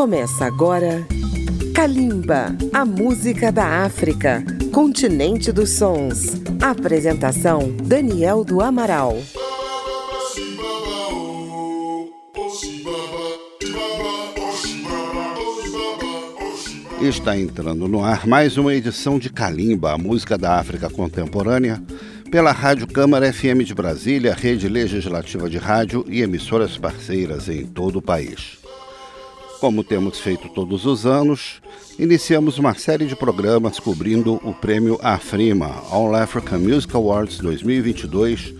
Começa agora Kalimba, a música da África, continente dos sons. Apresentação Daniel do Amaral. Está entrando no ar mais uma edição de Kalimba, a música da África contemporânea, pela Rádio Câmara FM de Brasília, rede legislativa de rádio e emissoras parceiras em todo o país. Como temos feito todos os anos, iniciamos uma série de programas cobrindo o prêmio Afrima, All African Music Awards 2022,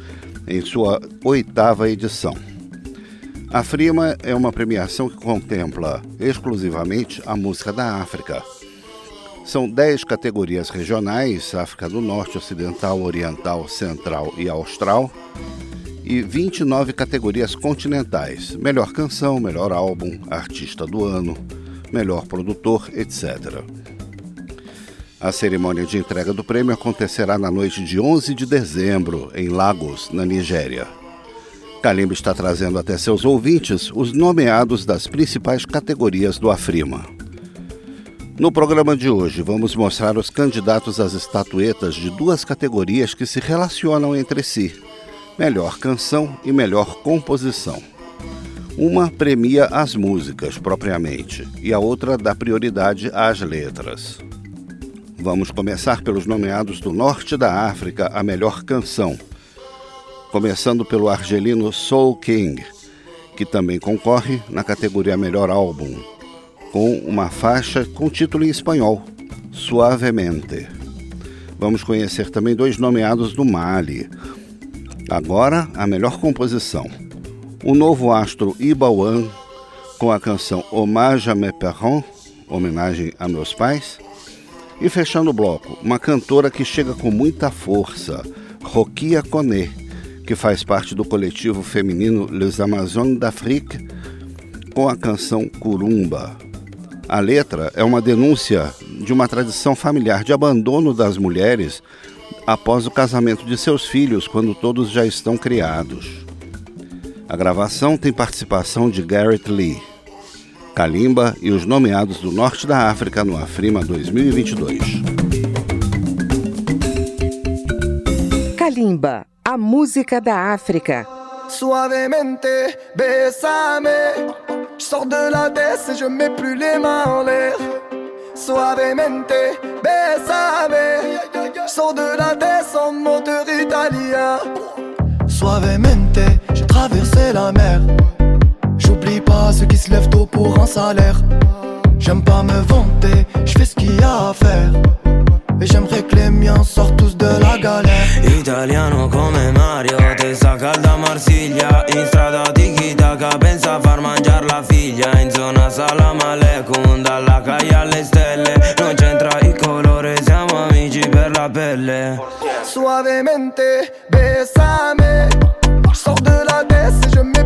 em sua oitava edição. A Frima é uma premiação que contempla exclusivamente a música da África. São dez categorias regionais: África do Norte, Ocidental, Oriental, Central e Austral e 29 categorias continentais: melhor canção, melhor álbum, artista do ano, melhor produtor, etc. A cerimônia de entrega do prêmio acontecerá na noite de 11 de dezembro, em Lagos, na Nigéria. Kalimba está trazendo até seus ouvintes os nomeados das principais categorias do Afrima. No programa de hoje, vamos mostrar os candidatos às estatuetas de duas categorias que se relacionam entre si melhor canção e melhor composição. Uma premia as músicas propriamente e a outra dá prioridade às letras. Vamos começar pelos nomeados do Norte da África a melhor canção. Começando pelo argelino Soul King, que também concorre na categoria Melhor Álbum, com uma faixa com título em espanhol, Suavemente. Vamos conhecer também dois nomeados do Mali, Agora, a melhor composição. O novo astro Ibawan, com a canção Hommage à mes parents, homenagem a meus pais. E fechando o bloco, uma cantora que chega com muita força, Rokia Kone, que faz parte do coletivo feminino Les Amazones d'Afrique, com a canção Curumba. A letra é uma denúncia de uma tradição familiar de abandono das mulheres após o casamento de seus filhos, quando todos já estão criados. A gravação tem participação de Garrett Lee, Kalimba e os nomeados do Norte da África no Afrima 2022. Kalimba, a música da África. Suavemente, besame. Sors de la baisse je mets plus les mains en l'air. Suavemente, besame. sors de la descente, moteur italien. Suavemente, j'ai traversé la mer. J'oublie pas ceux qui se lèvent tôt pour un salaire. J'aime pas me vanter, je fais ce qu'il y a à faire. Et j'aimerais que les miens sortent tous de la galère. Italiano come Mario, testa calda Marsiglia. In strada tiki taka, pensa a far mangiare la figlia. In zona salam aleikum, dalla calle alle stelle. Non c'entra il colore, siamo amici per la pelle. Suavemente, besame. Sors de la baisse et je mets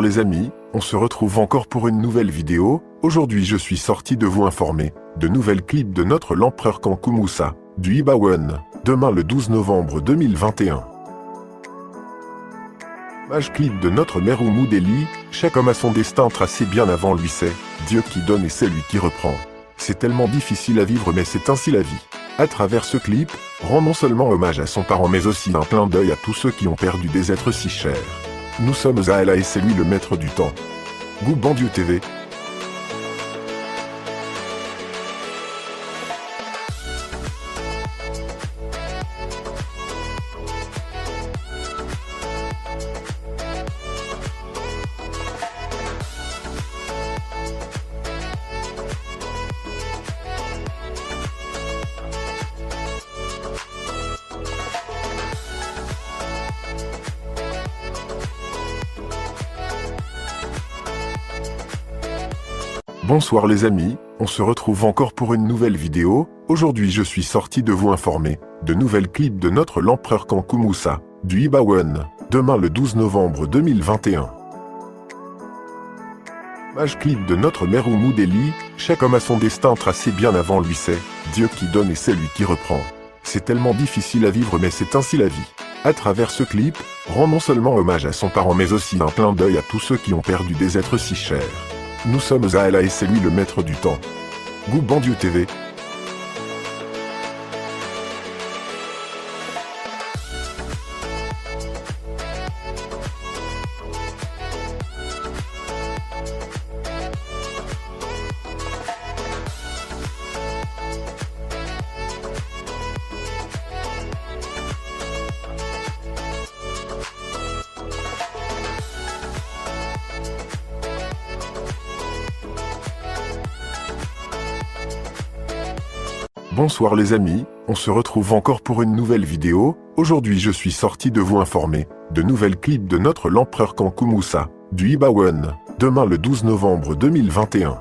Les amis, on se retrouve encore pour une nouvelle vidéo. Aujourd'hui je suis sorti de vous informer de nouvelles clips de notre l'empereur Kankumoussa, du Ibawen, demain le 12 novembre 2021. Mage clip de notre mère Moudeli, chaque homme a son destin tracé bien avant lui c'est, Dieu qui donne et c'est lui qui reprend. C'est tellement difficile à vivre mais c'est ainsi la vie. À travers ce clip, rend non seulement hommage à son parent mais aussi un plein d'œil à tous ceux qui ont perdu des êtres si chers. Nous sommes à Allah et c'est lui le maître du temps. Goût Bandieu TV, Bonsoir les amis, on se retrouve encore pour une nouvelle vidéo. Aujourd'hui je suis sorti de vous informer de nouvelles clips de notre l'empereur Kankumoussa, du Ibawen, demain le 12 novembre 2021. Mage clip de notre mère Moudeli, chaque homme a son destin tracé bien avant lui c'est, Dieu qui donne et c'est lui qui reprend. C'est tellement difficile à vivre mais c'est ainsi la vie. À travers ce clip, rend non seulement hommage à son parent mais aussi un plein d'œil à tous ceux qui ont perdu des êtres si chers. Nous sommes à lui le maître du temps. Groupe Bandiou TV, Bonsoir les amis, on se retrouve encore pour une nouvelle vidéo. Aujourd'hui je suis sorti de vous informer de nouvelles clips de notre l'empereur Kankumoussa, du Ibawen, demain le 12 novembre 2021.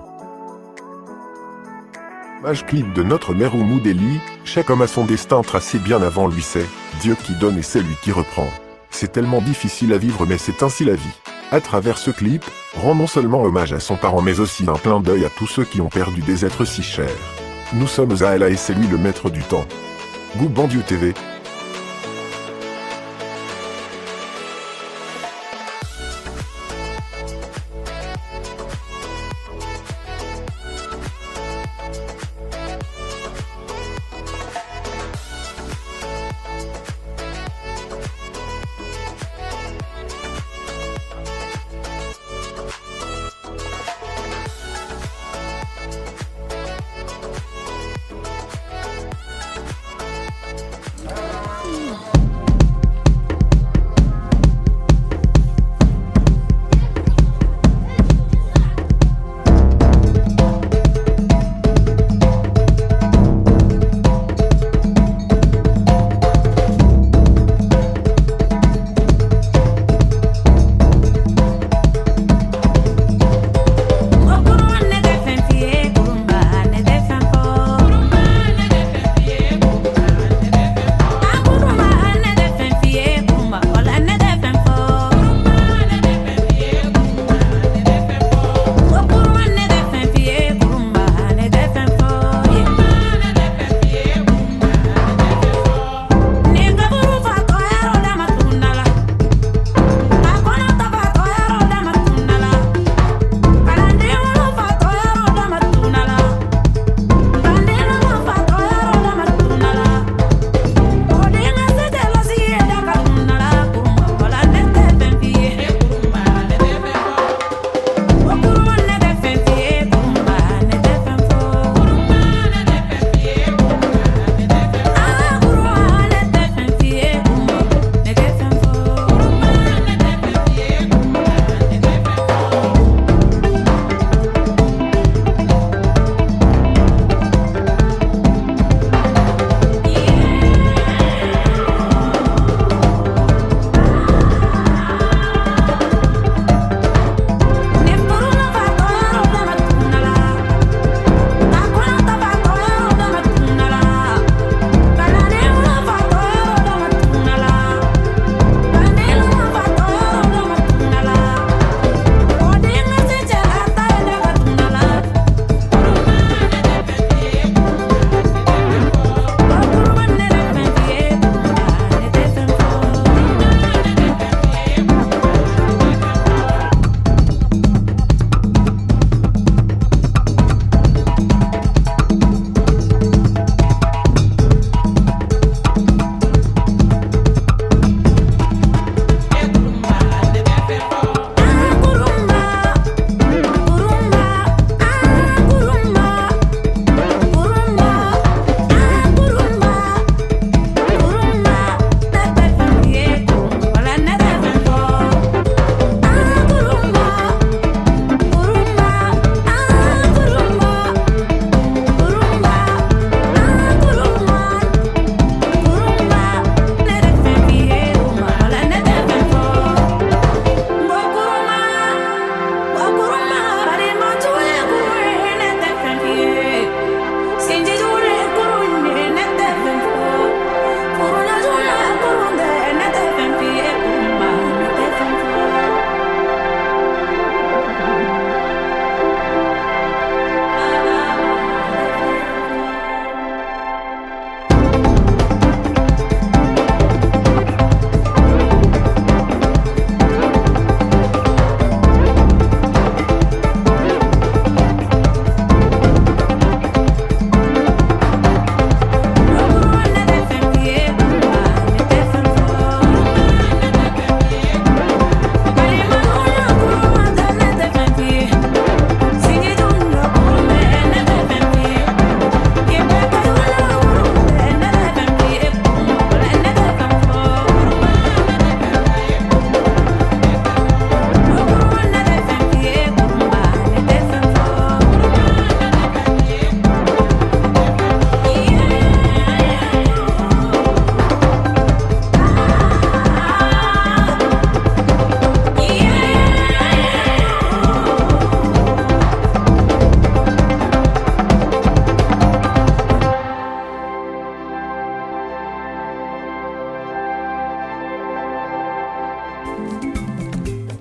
Mage clip de notre mère Moudeli, chaque homme a son destin tracé bien avant lui c'est, Dieu qui donne et c'est lui qui reprend. C'est tellement difficile à vivre mais c'est ainsi la vie. À travers ce clip, rend non seulement hommage à son parent mais aussi un plein d'œil à tous ceux qui ont perdu des êtres si chers. Nous sommes à lui le maître du temps. Goubandiou TV,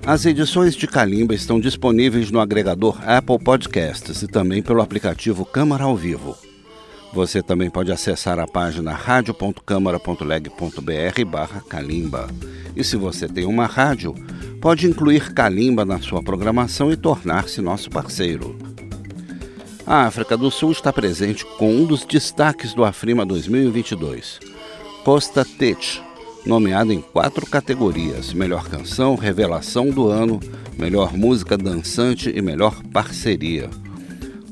As edições de Calimba estão disponíveis no agregador Apple Podcasts e também pelo aplicativo Câmara ao Vivo. Você também pode acessar a página radio.câmara.leg.br barra Calimba. E se você tem uma rádio, pode incluir Calimba na sua programação e tornar-se nosso parceiro. A África do Sul está presente com um dos destaques do Afrima 2022, Costa Tete, nomeado em quatro categorias: Melhor Canção, Revelação do Ano, Melhor Música Dançante e Melhor Parceria.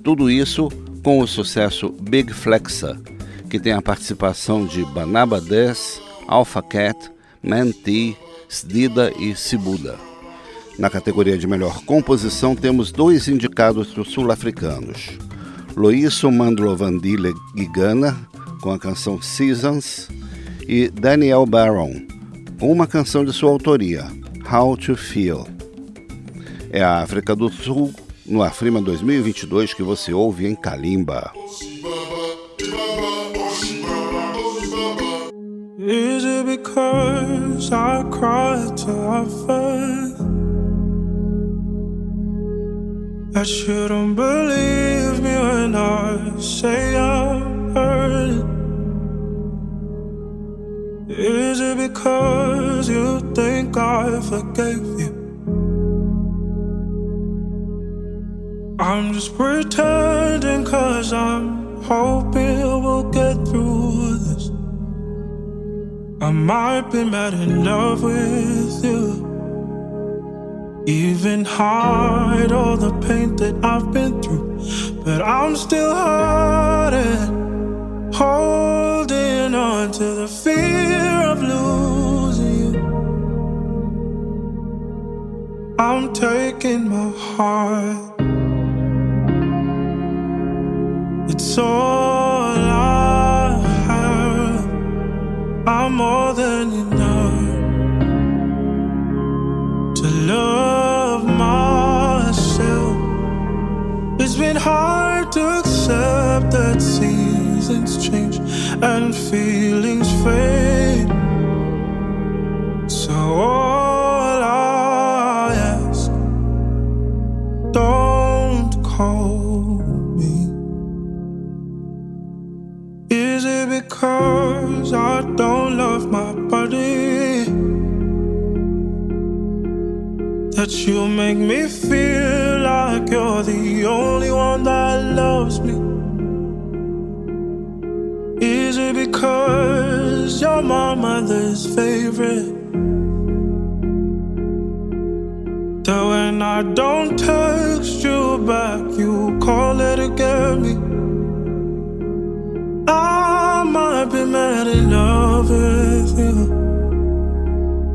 Tudo isso com o sucesso Big Flexa, que tem a participação de Banaba 10, Alpha Cat, Manti, Sdida e Sibuda. Na categoria de melhor composição, temos dois indicados sul-africanos: Loiso Mandlovandile Gigana, com a canção Seasons, e Daniel Barron, uma canção de sua autoria, How to Feel. É a África do Sul, no Afrima 2022, que você ouve em Kalimba. Is it because I That you don't believe me when I say I heard it Is it because you think I forgave you? I'm just pretending cause I'm hoping we'll get through this. I might be mad in love with you. Even hide all the pain that I've been through, but I'm still hurting. I'm my heart. It's all I have. I'm more than enough to love myself. It's been hard to accept that seasons change and feelings fade. So it because I don't love my body? That you make me feel like you're the only one that loves me. Is it because you're my mother's favorite? That when I don't text you back, you call it again me. Be mad in love with you.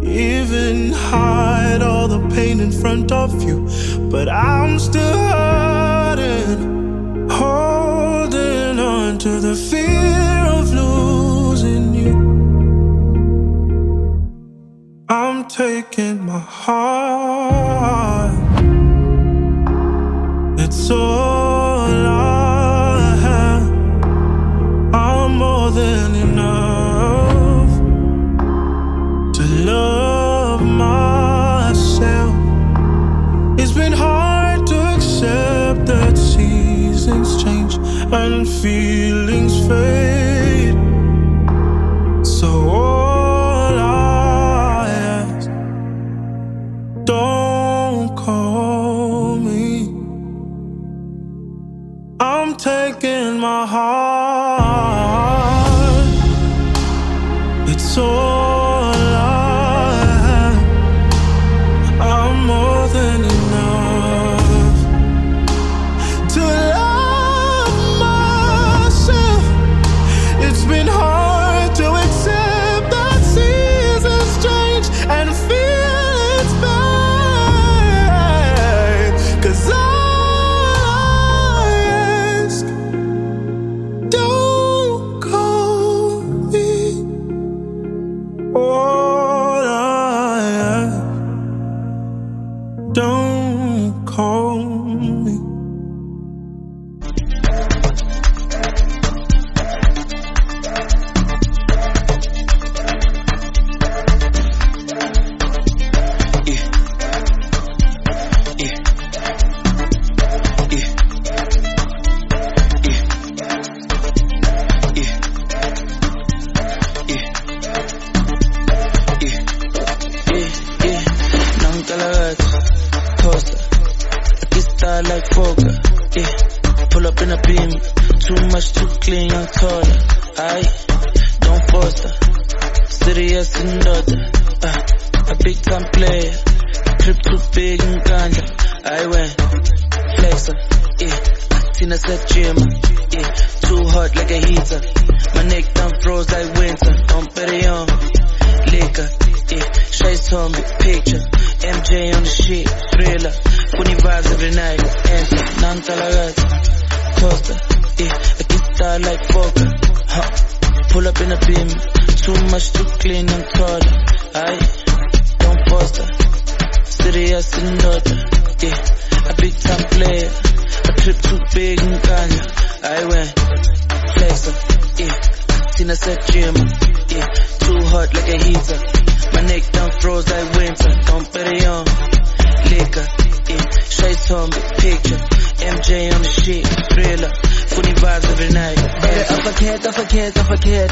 Even hide all the pain in front of you, but I'm still hurting. Holding on to the fear of losing you. I'm taking my heart. It's all and feelings fade. Trip too big and ganja. I went flexer. Yeah, said gym. Yeah, too hot like a heater. My neck done froze like winter. On liquor. Yeah, Shades told me picture. MJ on the shit, thriller. Funny vibes every night. Answer, none talagat. Costa, yeah, I get style like Fokker. Huh. Pull up in a beam. Too much, too clean and taller. I don't foster. Serious and daughter. Yeah, a big time player. A trip too big and Kanye. I went flexer. Yeah, Tina said gym. Yeah, too hot like a heater. My neck done froze like winter. Don't bet it on liquor. Yeah, Shades told me picture. MJ on the shit, thriller. Funny vibes every night. Bare a paket, a paket, a paket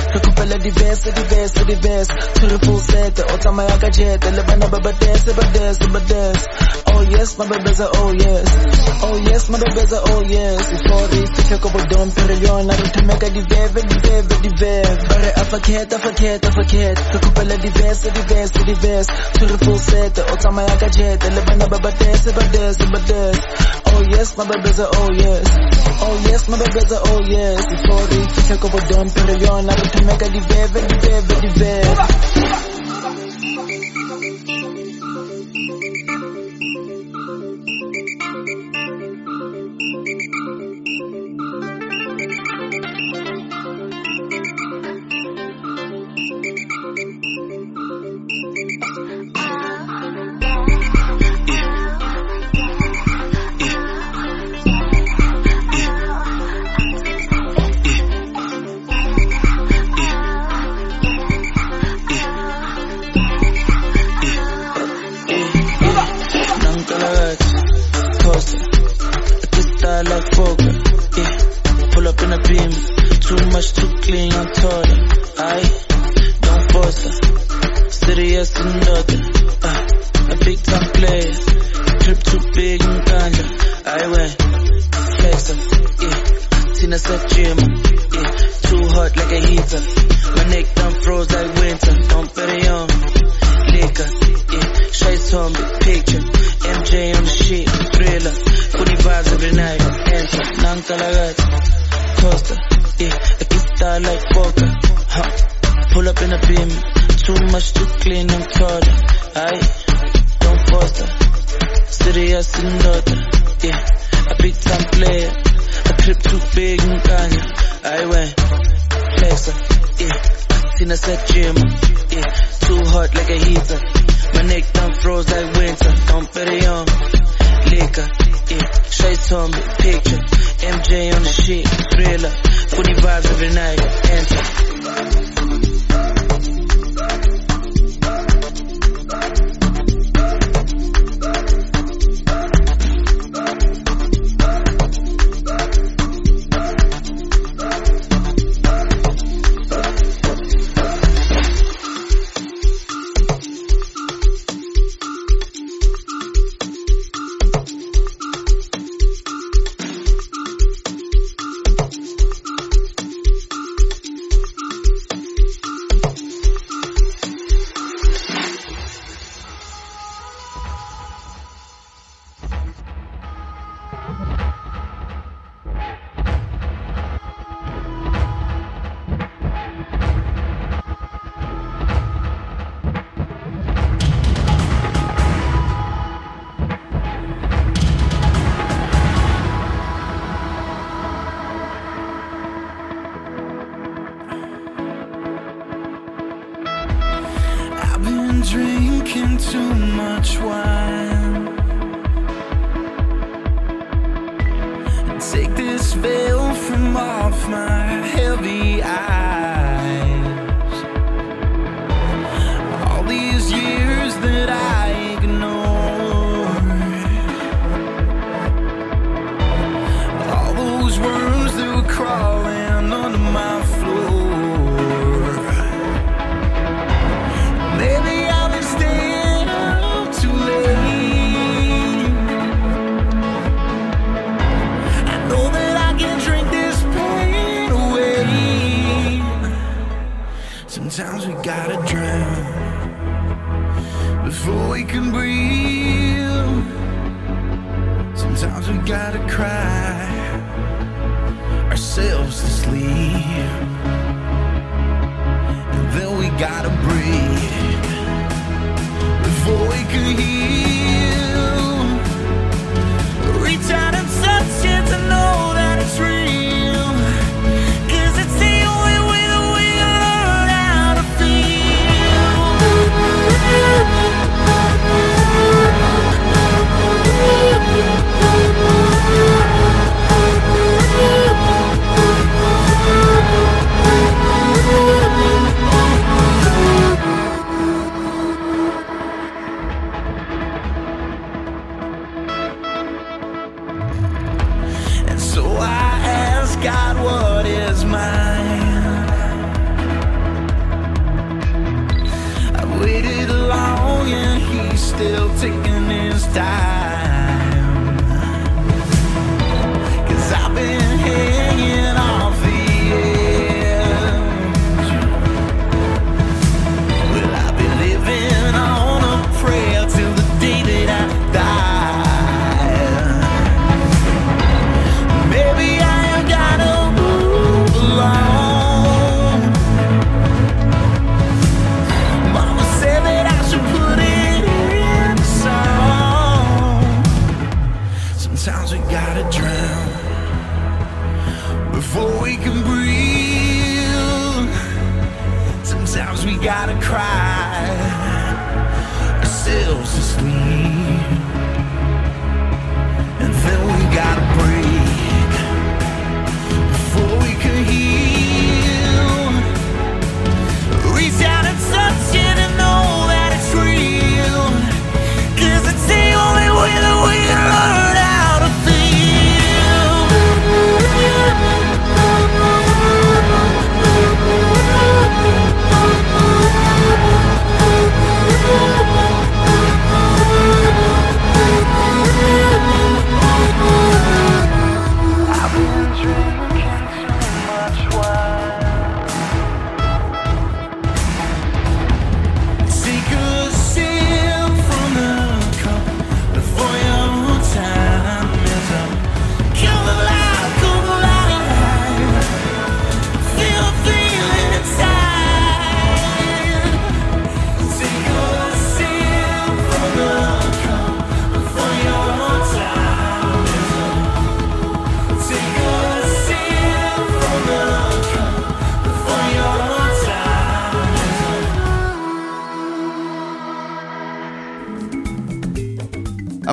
Re di best, di best, di best. Tshwere full set, o tsamaya ka jet. Le bana ba ba dance, ba dance, ba dance. Oh yes, my babies are oh yes. Oh yes, my babies are oh yes. Before they fihle ko bo dom pereliona Re thumeka di veve, di veve, di veve Bare a paket, a paket, a paket Re kopela di best, di best, di best. Tshwere full set, o tsamaya ka jet. Le bana ba ba dance, ba dance, ba dance. Oh yes, my babies are oh yes. Oh yes, my babies are oh yes Before they fihle ko bo dom pereliona Re thumeka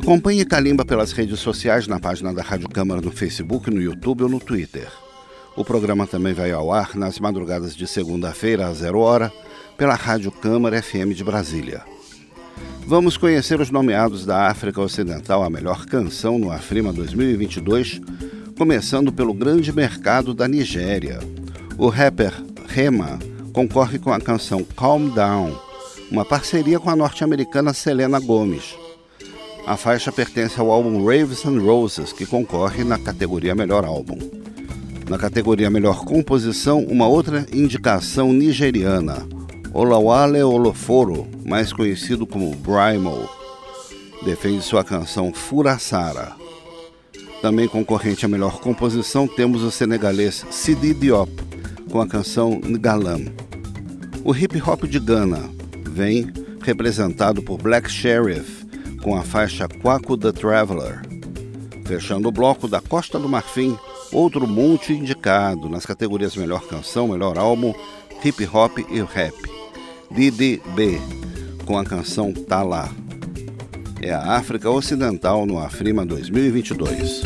Acompanhe Calimba pelas redes sociais na página da Rádio Câmara no Facebook, no YouTube ou no Twitter. O programa também vai ao ar nas madrugadas de segunda-feira, às zero hora, pela Rádio Câmara FM de Brasília. Vamos conhecer os nomeados da África Ocidental a melhor canção no Afrima 2022, começando pelo grande mercado da Nigéria. O rapper Rema concorre com a canção Calm Down, uma parceria com a norte-americana Selena Gomes. A faixa pertence ao álbum Raves and Roses, que concorre na categoria Melhor Álbum. Na categoria Melhor Composição, uma outra indicação nigeriana, Olawale Oloforo, mais conhecido como Brymo, defende sua canção Furasara. Também concorrente à melhor composição temos o senegalês Sidi Diop, com a canção Ngalam. O hip hop de Ghana vem representado por Black Sheriff, com a faixa Quaco the Traveler. Fechando o bloco da Costa do Marfim, outro monte indicado nas categorias Melhor Canção, Melhor Álbum, Hip Hop e Rap. DDB, com a canção Tá Lá. É a África Ocidental no Afrima 2022.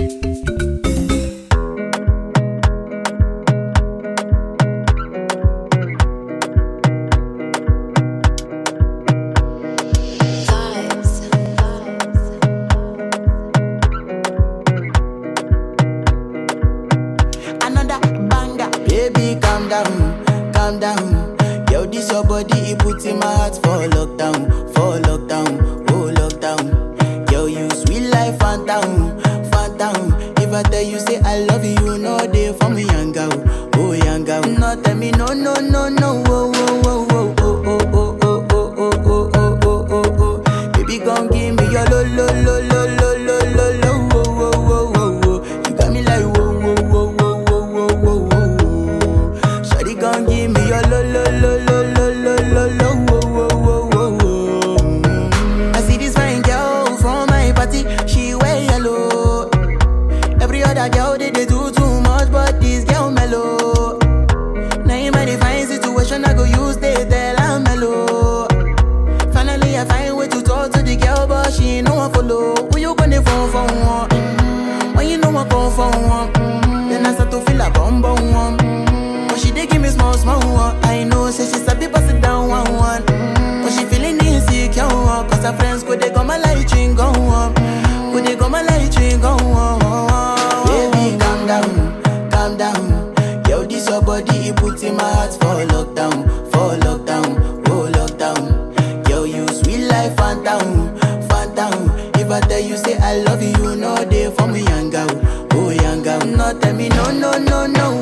phantom, phantom. If I tell you say I love you, no day for me, younger, oh younger. girl. No tell me no, no, no, no.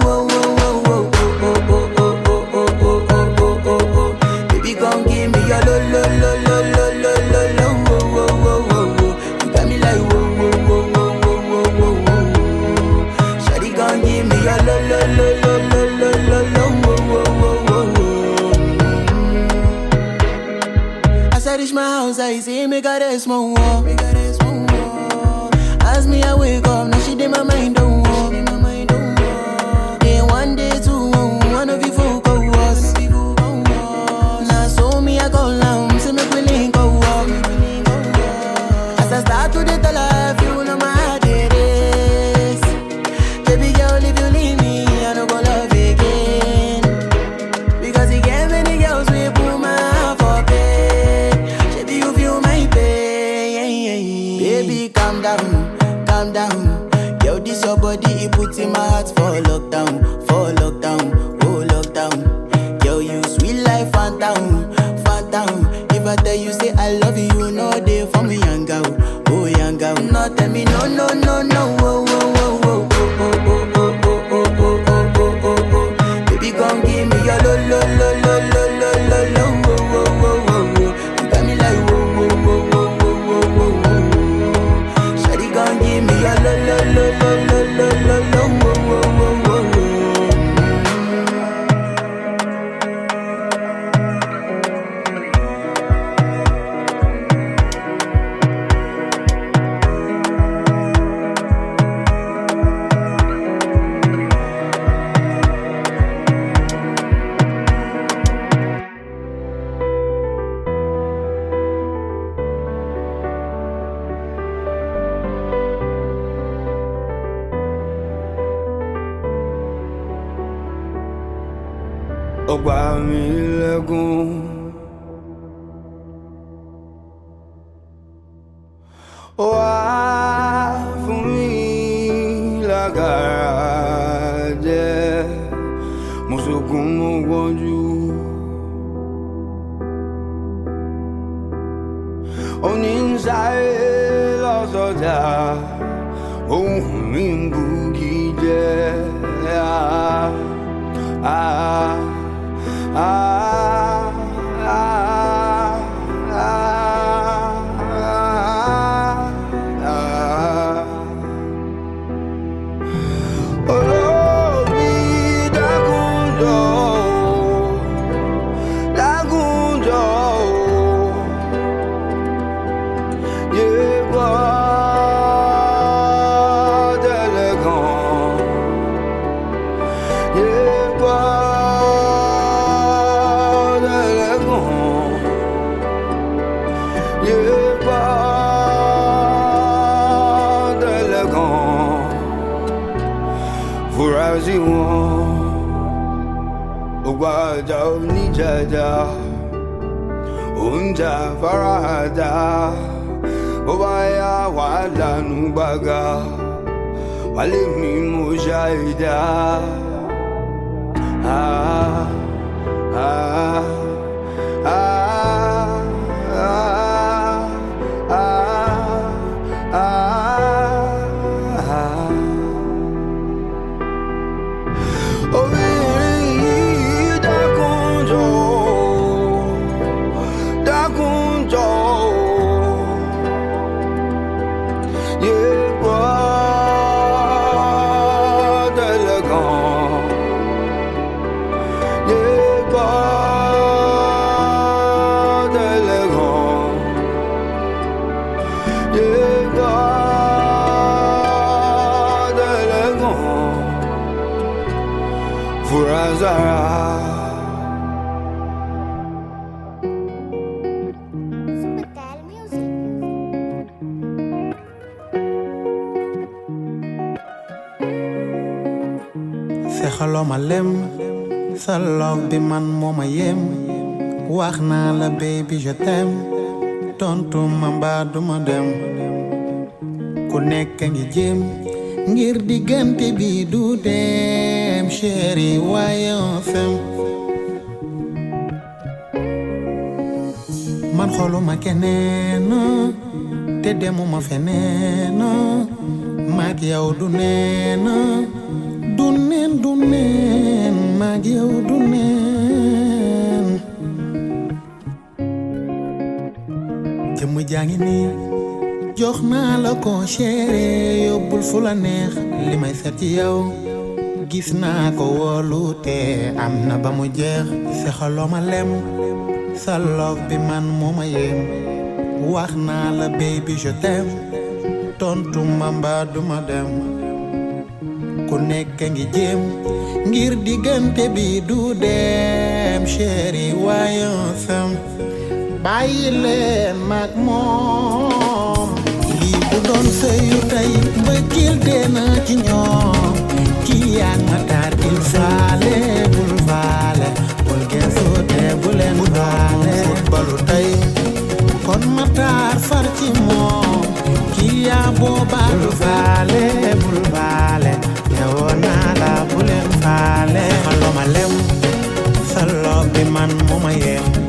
وعلمني مجاهده man ma yem. Wax naa la baby je t'aime. Tontu ma mbaa duma dem. Ku nekk ngi jéem. Ngir diggante bi du dem chéri waaye on man xoluma keneen te demuma feneen. Maag yow du neen du neen du neen. Maag yow du neen jaa ngi jox naa la ko chéri yóbbul fu la neex. li may seet ci yow gis naa ko te am na ba mu jeex. sexaloo ma lem sa love bi man yem wax naa la baby je t'aime. tontu ma mbaa duma dem. ku nekk ngi jéem. ngir diggante bi du dem chéri waaye on s'aime bàyyi leen mag moom lii bu doon sëyu tey mbëggeel dee na ci ñoom kii yaa ma taar il faale bul faale bul geesu te bu leen faale footballu tey kon ma taar far ci moom kii yaa boobaa bul faale bul faale newoo naa la bu leen faale ma lem sa loob bi man moo ma yem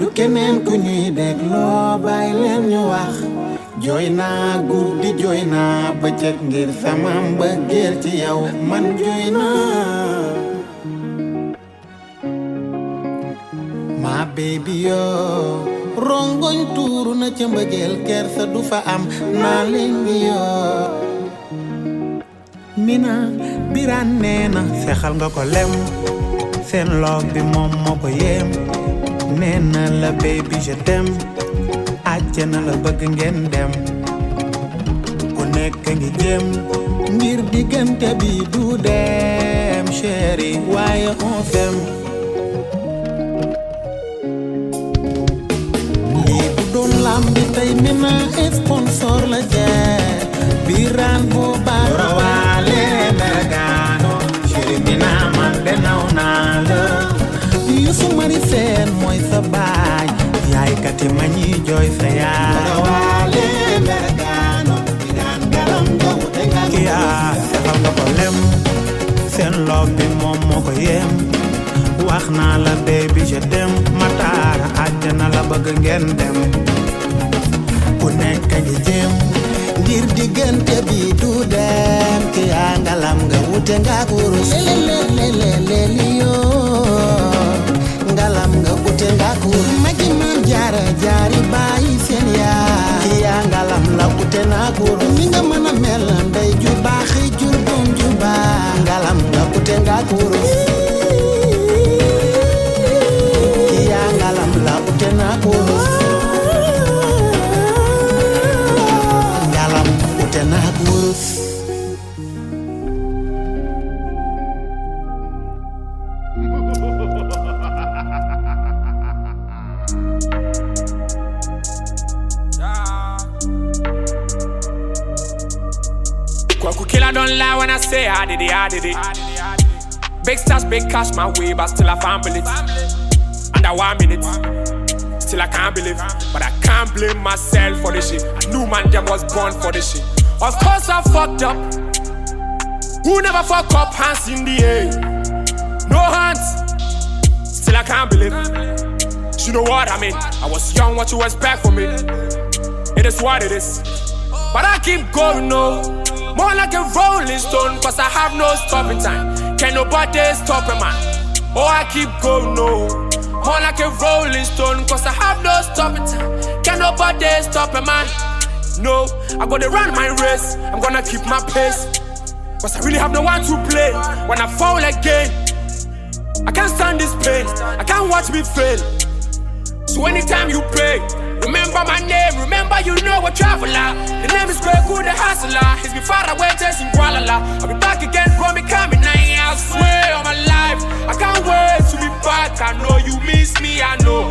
du keneen ku ñuy dégloo bàyyi leen ñu wax. Jooy naa guddi jooy naa bëccëg ngir sama mbëggeel ci yow. Man jooy naa. Ma baby yoo rongoñ tuuru na ca mbëggeel kersa du fa am. Naa leen ngi yoo. Mina biraan nee na sexal nga ko lem. Seen love bi moom moo ko yem nee la baby je t'aime. Àjjana la bëgg ngeen dem. Ku nekk ngi jéem ngir diggante bi du dem chéri waaye on s'aime lii bu doon lam bi tey mina sponsor la jeex biraan boo kati ma ñi jooy sa yaay rawaale mergaano biraan galam nga ko lem seen love bi moom moo ko yem wax naa la baby je t'aime mataara àjjana la bëgg ngeen dem ku nekk ngi jéem ngir diggante bi du dem ki yaa ngalam nga wute nga kurus leleleleleli yoo ngalam nga wute nga kurus jaara jaari bàyyi seen yaa ki yaa ngalam la wute naa kurus ni nga mën a mel ndey ju baaxi jur doom ju baax. Ngalam nga wute nga kurus I did it. Big stars, big cash my way, but still I can't believe. Under one minute, still I can't believe. But I can't blame myself for this shit. I knew man jam was born for this shit. Of course I fucked up. Who never fuck up? Hands in the air. No hands. Still I can't believe. You know what I mean? I was young, what you expect from me? It is what it is. But I keep going, no. More like a rolling stone, cause I have no stopping time. Can nobody stop a man? Oh, I keep going, no. More like a rolling stone, cause I have no stopping time. Can nobody stop a man? No, I gotta run my race, I'm gonna keep my pace. Cause I really have no one to play when I fall again. I can't stand this pain, I can't watch me fail. So anytime you pray, remember my name, remember you know a traveler. The name is Kwaku the hustler. He's been far away chasing Kuala I'll be back again, bro, me coming. I swear on my life, I can't wait to be back. I know you miss me, I know.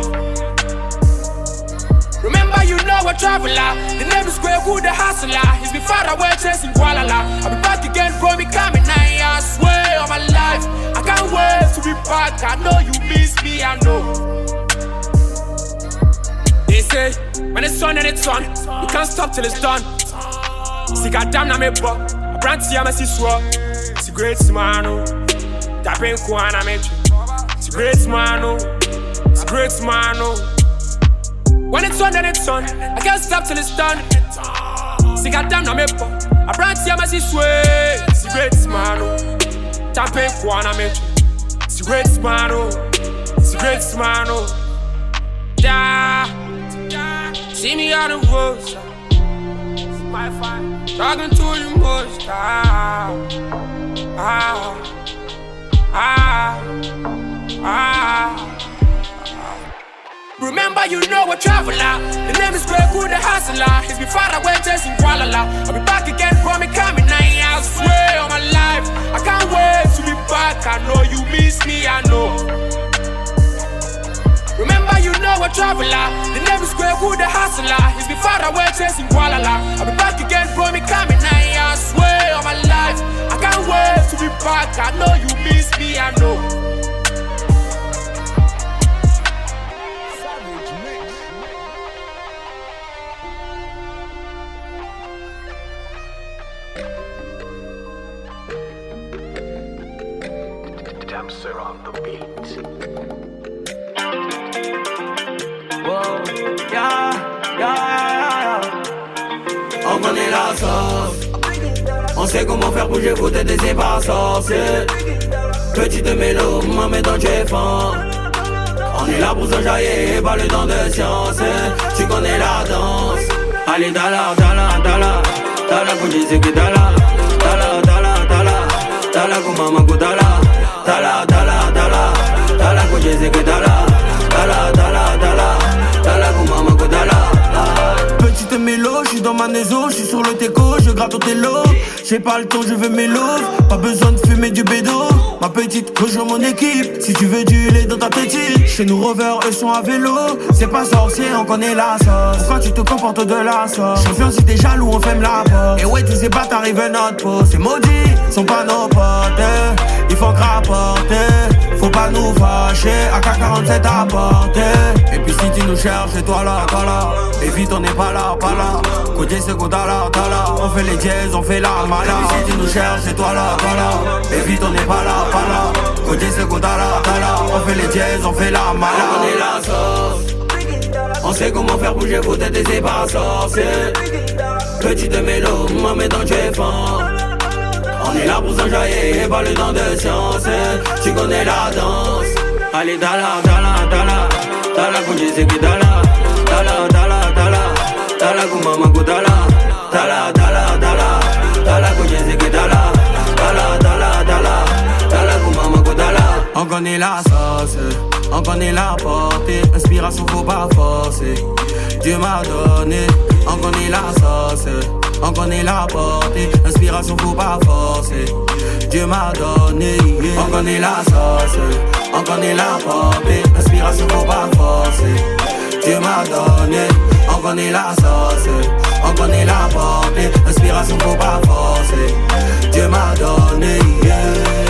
Remember, you know a traveler. The name is Kwaku the hustler. He's been far away chasing Kuala I'll be back again, bro, me coming. I swear on my life, I can't wait to be back. I know you miss me, I know. They say, when it's on and it's on, you can't stop till it's done. See, goddamn, na me bo. I brand see, I'm a see swap. See, great man, oh. Tapping Kuana, me. See, great man, oh. See, great man, oh. When it's on, then it's on. I can't stop till it's done. See, goddamn, na me po. I brand see, I'm a see sway. See, great man, oh. Tapping Kuana, me. See, great oh. See, great man, oh. Yeah. See me on the road. Fine. Talking to the most. Ah. Ah. Ah. Ah. Remember, you know a traveler. The name is Kwaku the hustler. He's been far away chasing Kuala I'll be back again, me coming. I swear on my life. I can't wait to be back. I know you miss me, I know. Know a traveler. The name is Kwaku the hustler. He's been far away chasing Kuala I'll be back again, for me coming. I swear on my life. I can't wait to be back. I know you miss me, I know. Sorcier. Petite mélo, maman dans fort. On est là pour s'enjailler, pas le temps de science. Tu connais la danse. Allez, dala, dala, dala. Dala, kuji, c'est que dala. Dala, dala, dala. Dala, kumama, kudala. Dala, dala, dala. Dala, kuji, c'est que. Dala, dala, dala. Je suis dans ma maison, je suis sur le teco, je gratte au télo. J'ai pas le temps, je veux mes loaves. Pas besoin de fumer du bédo. Ma petite, rejoins mon équipe. Si tu veux du lait dans ta petite. Chez nous, rovers, eux sont à vélo. C'est pas sorcier, on connaît la sauce. Pourquoi tu te comportes de la sauce? Champion, si t'es jaloux, on ferme la porte. Et ouais, tous ces bâtards, arrivent notre peau. C'est maudit, sont pas nos potes. Il faut rapporter. Faut pas nous fâcher, AK-47 à porter. Et puis si tu nous cherches, toi là, toi là. Et vite on n'est pas là, pas là. Côté c'est là, t'as là. On fait les dièses, on fait la malade. Et puis si tu nous cherches, toi là, toi là. Et vite on n'est pas là, pas là. Côté c'est là, t'as là. On fait les dièses, on fait la malade. On est la sauce. On sait comment faire bouger vos têtes et c'est pas sorcier. Petite mélo, maman dans tu es on est là pour s'enjailler, pas le temps de science. Tu connais la danse. Allez, dala, dala, dala. Dala, c'est que dala? Dala, dala, dala. Dala, kumama, dala. Dala, dala, dala. Dala, kunji, c'est que dala? Dala, dala, dala. Dala, kumama, dala. On connaît la sauce. On connaît la portée, inspiration faut pas forcer. Dieu m'a donné, on connaît la sauce. On connaît la portée, inspiration faut pas forcer. Dieu m'a donné, on connaît la sauce. On connaît la portée, inspiration faut pas forcer. Dieu m'a donné, on connaît la sauce. On connaît la portée, inspiration faut pas forcer. Dieu m'a donné, yeah.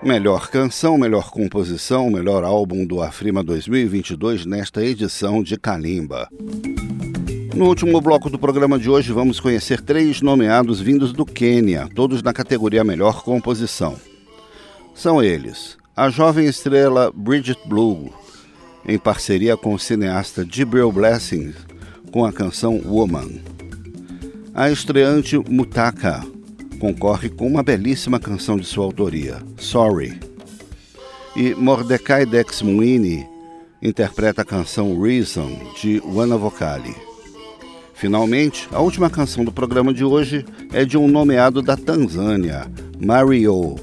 Melhor canção, melhor composição, melhor álbum do Afrima 2022 nesta edição de Kalimba. No último bloco do programa de hoje, vamos conhecer três nomeados vindos do Quênia, todos na categoria Melhor Composição. São eles: a jovem estrela Bridget Blue, em parceria com o cineasta Jibril Blessing, com a canção Woman a estreante Mutaka, concorre com uma belíssima canção de sua autoria, Sorry. E Mordecai Dex Muini interpreta a canção Reason, de Wana Vocali. Finalmente, a última canção do programa de hoje é de um nomeado da Tanzânia, Mario,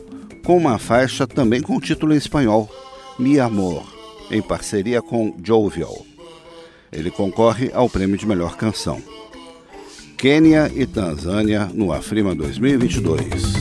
com uma faixa também com título em espanhol, Mi Amor, em parceria com Jovial. Ele concorre ao prêmio de melhor canção. Quênia e Tanzânia no Afrima 2022.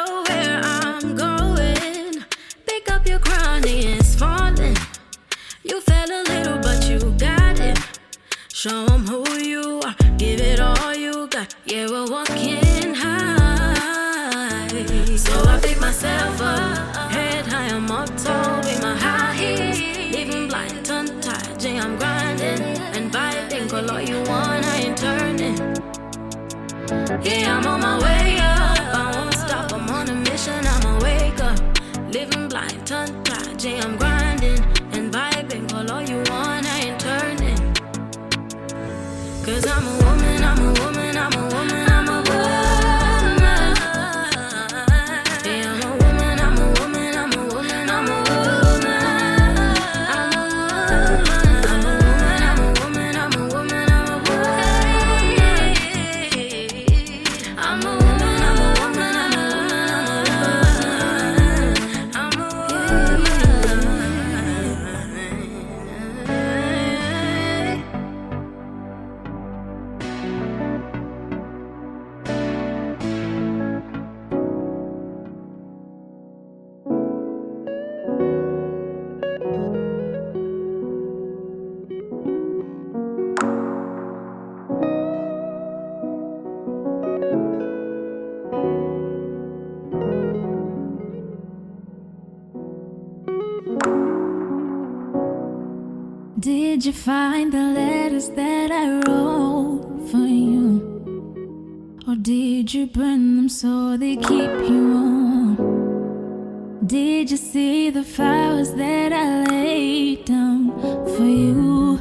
Did you find the letters that I wrote for you? Or did you burn them so they keep you warm? Did you see the flowers that I laid down for you?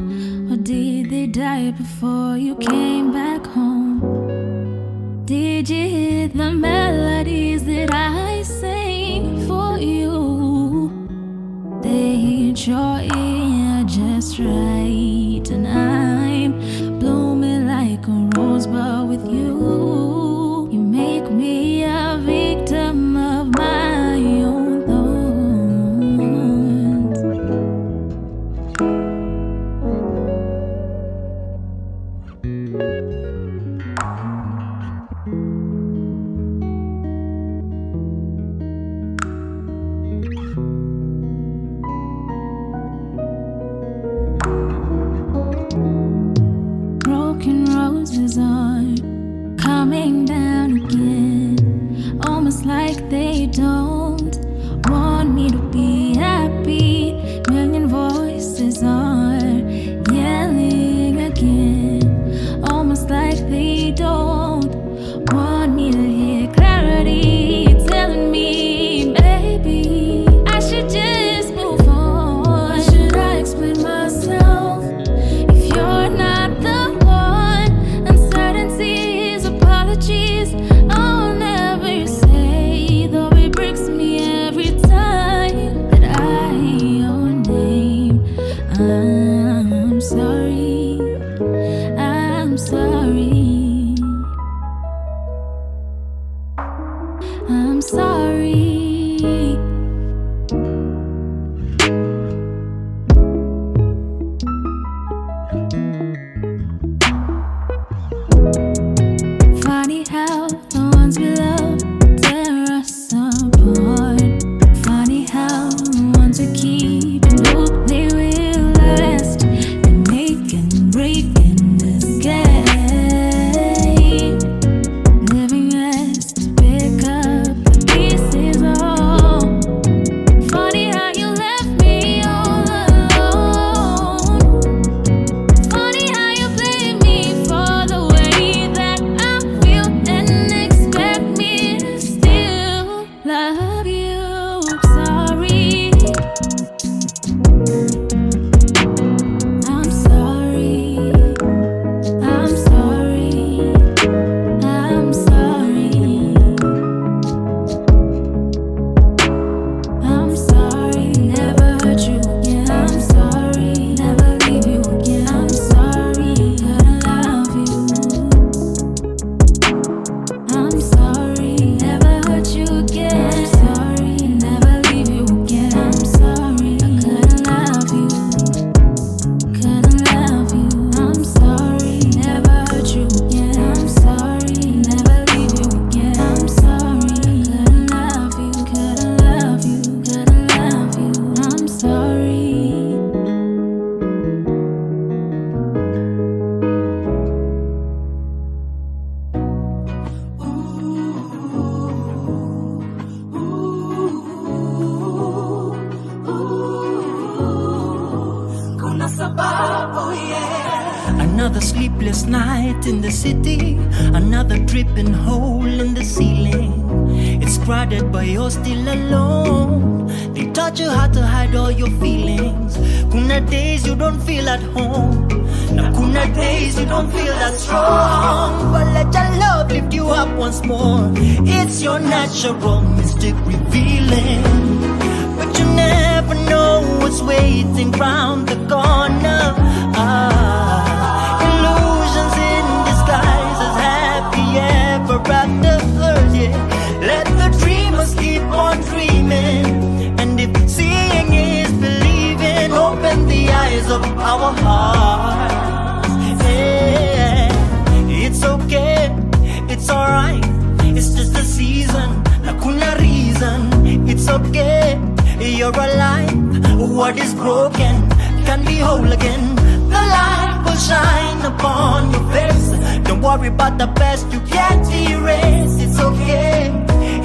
Or did they die before you came back home? Did you hear the melodies just Another sleepless night in the city, another dripping hole in the ceiling. It's crowded, but you're still alone. They taught you how to hide all your feelings. Kuna days you don't feel at home. Now, kuna days you don't feel that strong. But let your love lift you up once more. It's your natural mystic revealing. But you never know what's waiting round the corner. Yeah, it's okay, it's alright. It's just a season, Na kuna reason. It's okay, you're alive. What is broken can be whole again. The light will shine upon your face. Don't worry about the past you can't erase. It's okay,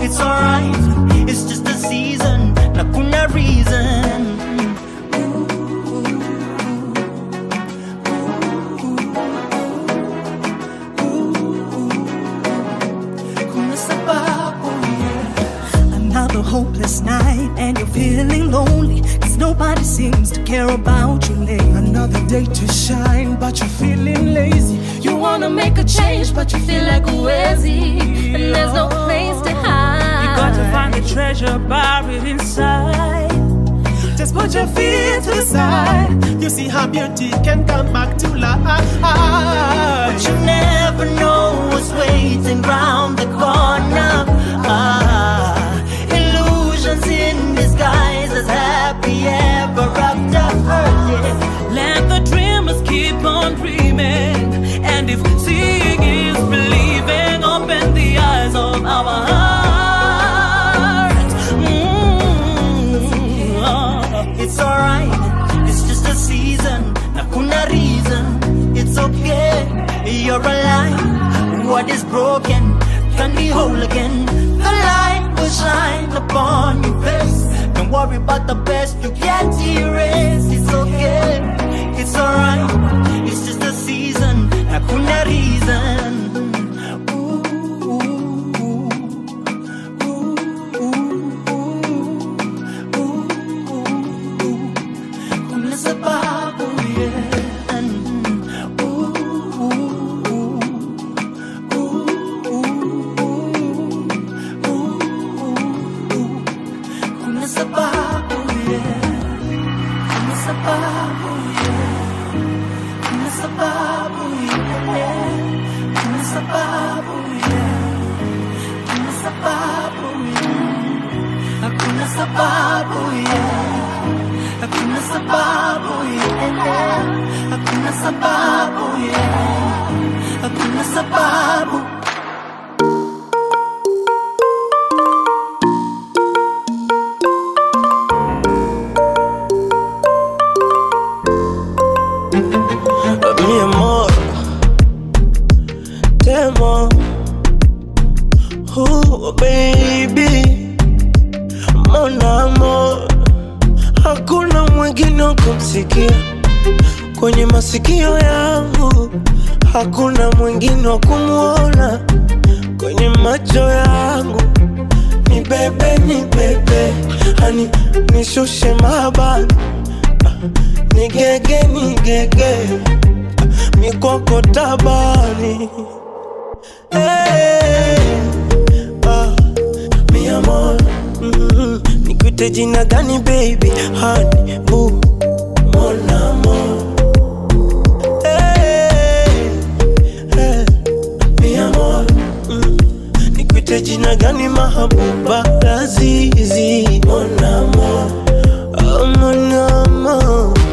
it's alright. It's just a season, Na kuna reason. Night and you're feeling lonely. Cause nobody seems to care about you lately Another day to shine but you're feeling lazy. You wanna make a change, but you feel like a wheezy, and there's no place to hide. You got to find the treasure buried inside. Just put your feet to the side. You see how beauty can come back to life. But you never know what's waiting round the corner. Ah, as happy ever after. Yeah. Let the dreamers keep on dreaming. And if seeing is believing, open the eyes of our hearts. Mm, oh, It's alright, it's just a season. Nakuna reason, it's okay. You're alive. What is broken can be whole again. The light will shine upon your face. Worry about the best you can't erase. It's okay, it's alright. It's just a season. Nakuna reason. baboy, yeah. Ako na sa baboy, yeah. Ako na sa baboy. Wa kumsikia kwenye masikio yangu, hakuna mwingine wa kumwona kwenye macho yangu. Ni bebe, ni bebe, hani nishushe mabani, Ni nigege, nigege mikoko tabani. Hey, ah, mi amor mm, nikuite jina gani baby? Hani bu jina gani mahabuba lazizi mon amour, oh, mon amor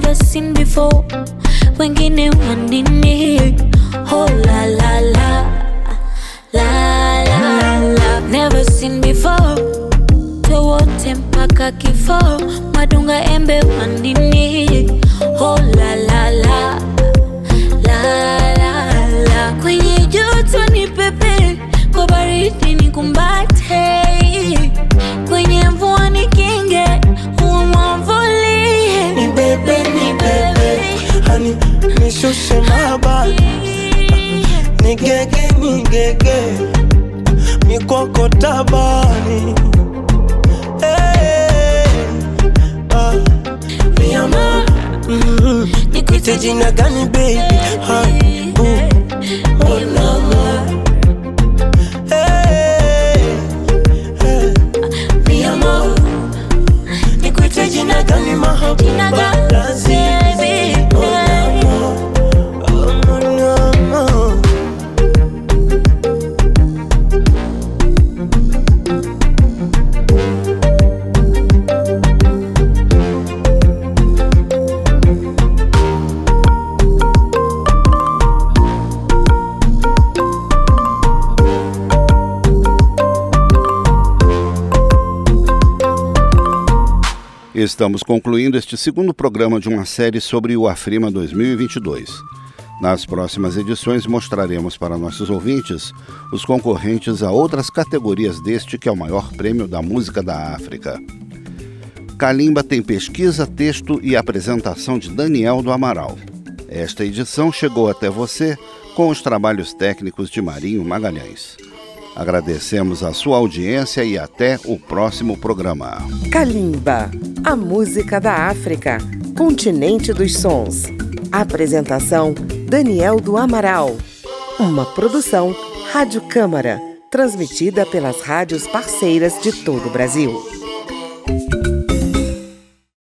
never seen before. Wengine wanini oh la la la la la la. Never seen before. Tewote mpaka kifo madunga embe wandini oh la la nigege nigege ni gege. Mikoko tabani. Nikuite jina gani baby? Ha, uh, oh, no, no. Nikuite jina gani mahabuba? Estamos concluindo este segundo programa de uma série sobre o Afrima 2022. Nas próximas edições mostraremos para nossos ouvintes os concorrentes a outras categorias deste que é o maior prêmio da música da África. Kalimba tem pesquisa, texto e apresentação de Daniel do Amaral. Esta edição chegou até você com os trabalhos técnicos de Marinho Magalhães. Agradecemos a sua audiência e até o próximo programa. Kalimba, a música da África, continente dos sons. Apresentação: Daniel do Amaral. Uma produção Rádio Câmara, transmitida pelas rádios parceiras de todo o Brasil.